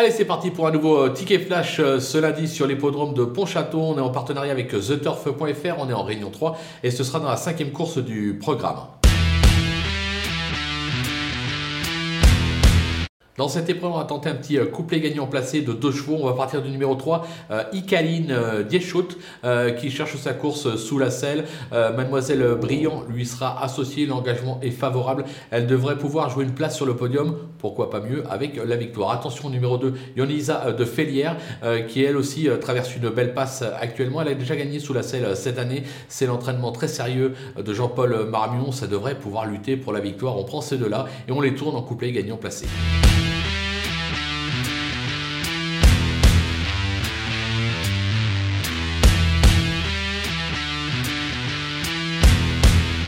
Allez, c'est parti pour un nouveau euh, ticket flash euh, ce lundi sur l'hippodrome de Pontchâteau. On est en partenariat avec TheTurf.fr, on est en réunion 3 et ce sera dans la cinquième course du programme. Dans cette épreuve, on va tenter un petit euh, couplet gagnant placé de deux chevaux. On va partir du numéro 3, euh, Icaline euh, euh, qui cherche sa course sous la selle. Mademoiselle Brillant lui sera associée. L'engagement est favorable. Elle devrait pouvoir jouer une place sur le podium. Pourquoi pas mieux avec la victoire. Attention numéro 2, Yonisa de Félière, qui elle aussi traverse une belle passe actuellement. Elle a déjà gagné sous la selle cette année. C'est l'entraînement très sérieux de Jean-Paul Marmion. Ça devrait pouvoir lutter pour la victoire. On prend ces deux-là et on les tourne en couplet gagnant placé.